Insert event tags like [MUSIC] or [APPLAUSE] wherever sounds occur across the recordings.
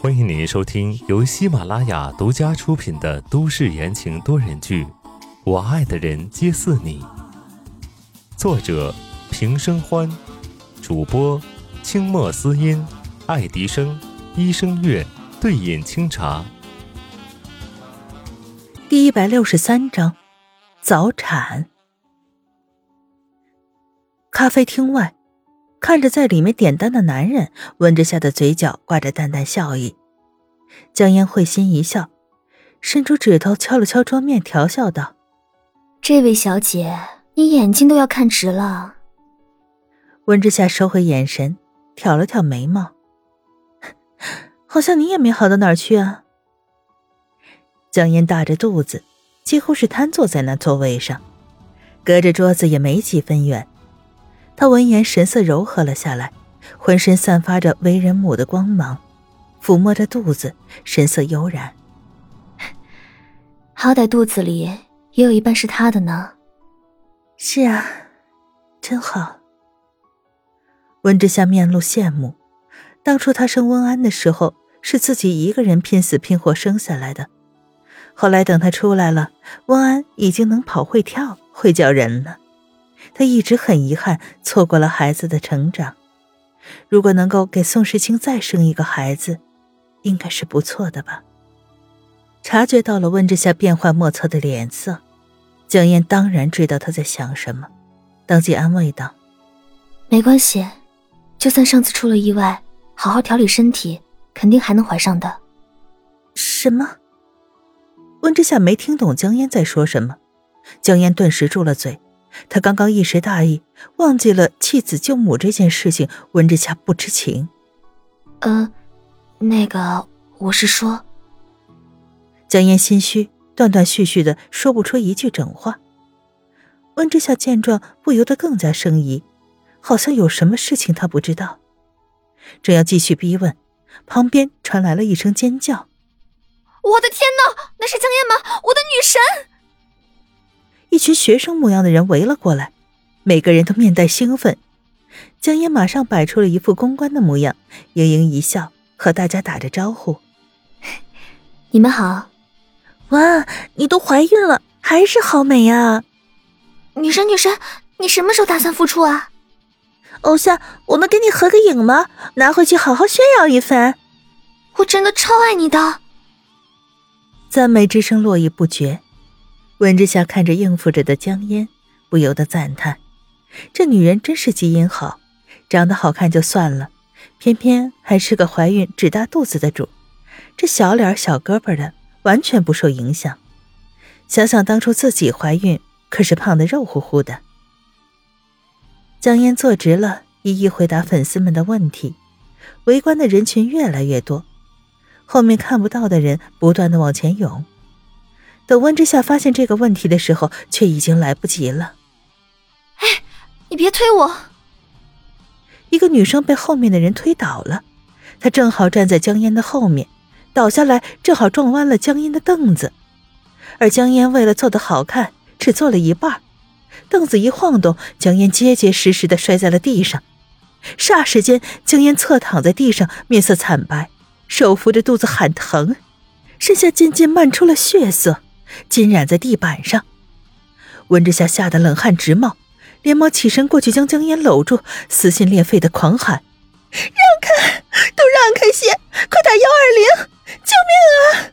欢迎您收听由喜马拉雅独家出品的都市言情多人剧《我爱的人皆似你》，作者平生欢，主播清墨思音、爱迪生、医生月、对饮清茶。第一百六十三章，早产。咖啡厅外。看着在里面点单的男人，温之夏的嘴角挂着淡淡笑意。江烟会心一笑，伸出指头敲了敲桌面，调笑道：“这位小姐，你眼睛都要看直了。”温之夏收回眼神，挑了挑眉毛：“好像你也没好到哪儿去啊。”江烟大着肚子，几乎是瘫坐在那座位上，隔着桌子也没几分远。他闻言，神色柔和了下来，浑身散发着为人母的光芒，抚摸着肚子，神色悠然。好歹肚子里也有一半是他的呢。是啊，真好。温之夏面露羡慕，当初他生温安的时候，是自己一个人拼死拼活生下来的，后来等他出来了，温安已经能跑会跳，会叫人了。他一直很遗憾错过了孩子的成长，如果能够给宋时清再生一个孩子，应该是不错的吧。察觉到了温之夏变幻莫测的脸色，江燕当然知道他在想什么，当即安慰道：“没关系，就算上次出了意外，好好调理身体，肯定还能怀上的。”什么？温之夏没听懂江烟在说什么，江烟顿时住了嘴。他刚刚一时大意，忘记了弃子救母这件事情，温之夏不知情。呃，那个，我是说，江烟心虚，断断续续的说不出一句整话。温之夏见状，不由得更加生疑，好像有什么事情他不知道。正要继续逼问，旁边传来了一声尖叫：“我的天哪，那是江烟吗？我的女神！”一群学生模样的人围了过来，每个人都面带兴奋。江烟马上摆出了一副公关的模样，盈盈一笑，和大家打着招呼：“ [LAUGHS] 你们好！哇，你都怀孕了，还是好美呀！女神，女神，你什么时候打算复出啊？偶像，我们跟你合个影吗？拿回去好好炫耀一番。我真的超爱你的。”赞美之声络绎不绝。温之夏看着应付着的江烟，不由得赞叹：“这女人真是基因好，长得好看就算了，偏偏还是个怀孕只大肚子的主。这小脸小胳膊的，完全不受影响。想想当初自己怀孕，可是胖得肉乎乎的。”江烟坐直了，一一回答粉丝们的问题。围观的人群越来越多，后面看不到的人不断的往前涌。等温之夏发现这个问题的时候，却已经来不及了。哎，你别推我！一个女生被后面的人推倒了，她正好站在江烟的后面，倒下来正好撞弯了江烟的凳子。而江烟为了坐得好看，只坐了一半，凳子一晃动，江烟结结实实的摔在了地上。霎时间，江烟侧躺在地上，面色惨白，手扶着肚子喊疼，身下渐渐漫出了血色。浸染在地板上，温之夏吓得冷汗直冒，连忙起身过去将江烟搂住，撕心裂肺的狂喊：“让开，都让开些，快打幺二零，救命啊！”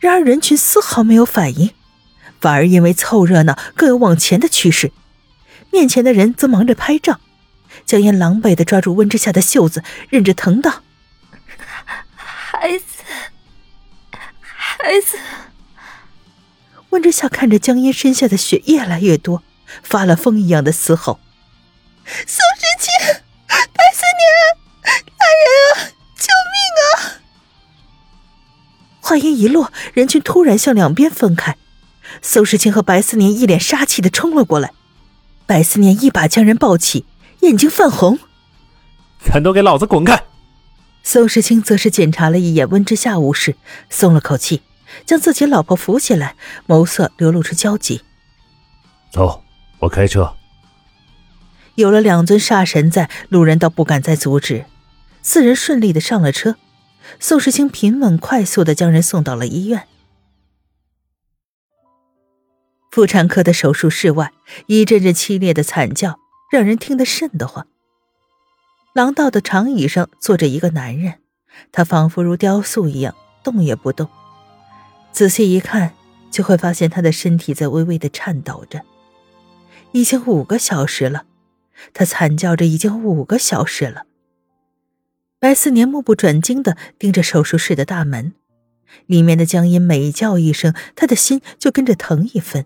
然而人群丝毫没有反应，反而因为凑热闹更有往前的趋势。面前的人则忙着拍照，江烟狼狈的抓住温之夏的袖子，忍着疼道：“孩子。”孩子，温之夏看着江烟身下的血越来越多，发了疯一样的嘶吼：“宋时清，白思年，大人啊，救命啊！”话音一落，人群突然向两边分开，宋时清和白思年一脸杀气的冲了过来。白思年一把将人抱起，眼睛泛红：“全都给老子滚开！”宋时清则是检查了一眼温之夏无事，松了口气。将自己老婆扶起来，眸色流露出焦急。走，我开车。有了两尊煞神在，路人倒不敢再阻止，四人顺利的上了车，宋时清平稳快速的将人送到了医院。妇产科的手术室外，一阵阵凄厉的惨叫让人听得瘆得慌。廊道的长椅上坐着一个男人，他仿佛如雕塑一样动也不动。仔细一看，就会发现他的身体在微微的颤抖着。已经五个小时了，他惨叫着已经五个小时了。白思年目不转睛的盯着手术室的大门，里面的江音每叫一声，他的心就跟着疼一分。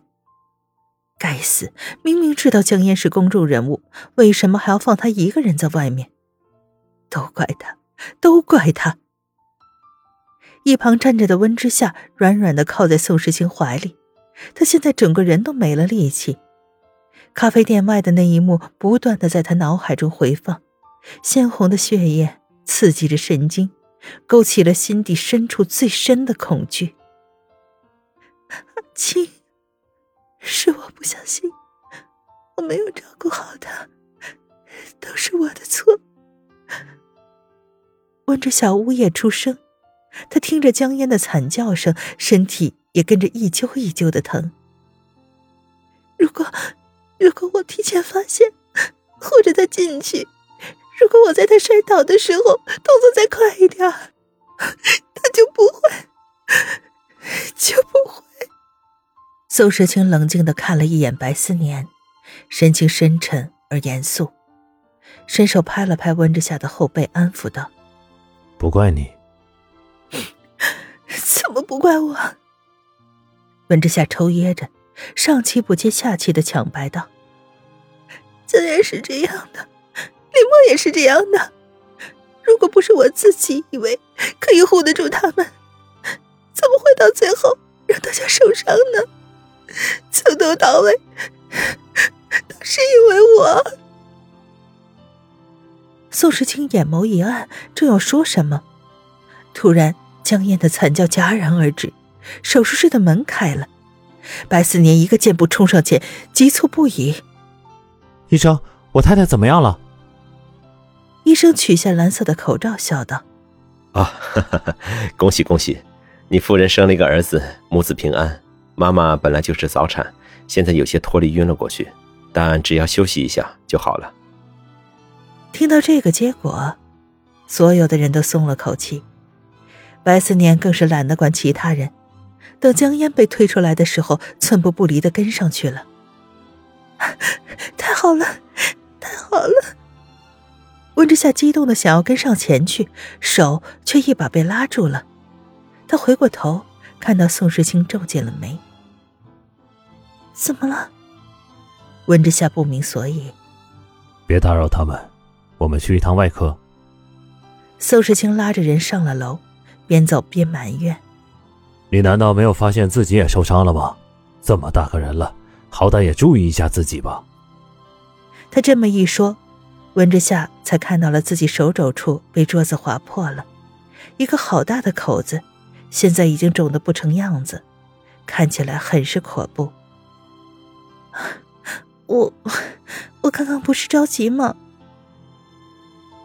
该死！明明知道江烟是公众人物，为什么还要放他一个人在外面？都怪他，都怪他！一旁站着的温之夏软软的靠在宋时清怀里，他现在整个人都没了力气。咖啡店外的那一幕不断的在他脑海中回放，鲜红的血液刺激着神经，勾起了心底深处最深的恐惧。[LAUGHS] 亲。是我不小心，我没有照顾好他，都是我的错。温着小屋也出声，他听着江烟的惨叫声，身体也跟着一揪一揪的疼。如果，如果我提前发现，护着他进去，如果我在他摔倒的时候动作再快一点，他就不会，[LAUGHS] 就不会。宋时清冷静的看了一眼白思年，神情深沉而严肃，伸手拍了拍温之夏的后背，安抚道：“不怪你。怎么不怪我？”闻之夏抽噎着，上气不接下气的抢白道：“自然是这样的，李默也是这样的。如果不是我自己以为可以护得住他们，怎么会到最后让大家受伤呢？”从头到尾都是因为我。宋时清眼眸一暗，正要说什么，突然江燕的惨叫戛然而止，手术室的门开了，白思年一个箭步冲上前，急促不已：“医生，我太太怎么样了？”医生取下蓝色的口罩，笑道：“啊，[LAUGHS] 恭喜恭喜，你夫人生了一个儿子，母子平安。”妈妈本来就是早产，现在有些脱力晕了过去，但只要休息一下就好了。听到这个结果，所有的人都松了口气，白思年更是懒得管其他人。等江烟被推出来的时候，寸步不离的跟上去了。[LAUGHS] 太好了，太好了！温之夏激动的想要跟上前去，手却一把被拉住了。他回过头，看到宋时清皱紧了眉。怎么了？温之夏不明所以。别打扰他们，我们去一趟外科。宋时清拉着人上了楼，边走边埋怨：“你难道没有发现自己也受伤了吗？这么大个人了，好歹也注意一下自己吧。”他这么一说，温之夏才看到了自己手肘处被桌子划破了，一个好大的口子，现在已经肿得不成样子，看起来很是恐怖。[LAUGHS] 我，我刚刚不是着急吗？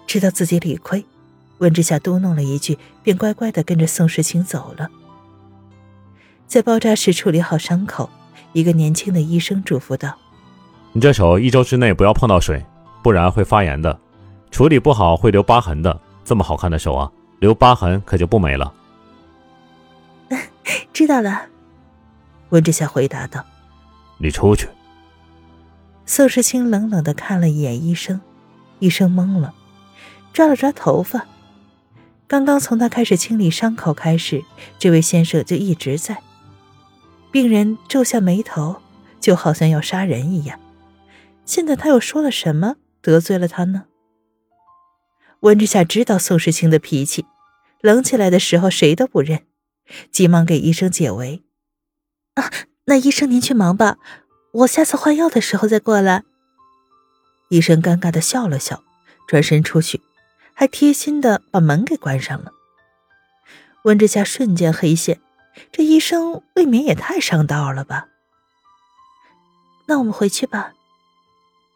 知道自己理亏，温之夏嘟哝了一句，便乖乖的跟着宋时清走了。在包扎时处理好伤口，一个年轻的医生嘱咐道：“你这手一周之内不要碰到水，不然会发炎的，处理不好会留疤痕的。这么好看的手啊，留疤痕可就不美了。[LAUGHS] ”知道了，温之夏回答道：“你出去。”宋时清冷冷的看了一眼医生，医生懵了，抓了抓头发。刚刚从他开始清理伤口开始，这位先生就一直在。病人皱下眉头，就好像要杀人一样。现在他又说了什么得罪了他呢？温之夏知道宋时清的脾气，冷起来的时候谁都不认，急忙给医生解围：“啊，那医生您去忙吧。”我下次换药的时候再过来。医生尴尬的笑了笑，转身出去，还贴心的把门给关上了。温之夏瞬间黑线这医生未免也太上道了吧。那我们回去吧。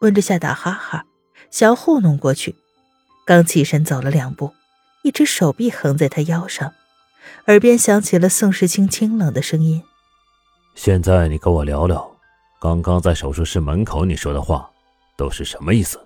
温之夏打哈哈想要糊弄过去刚起身走了两步一只手臂横在他腰上耳边响起了宋时清清冷的声音现在你跟我聊聊刚刚在手术室门口你说的话都是什么意思？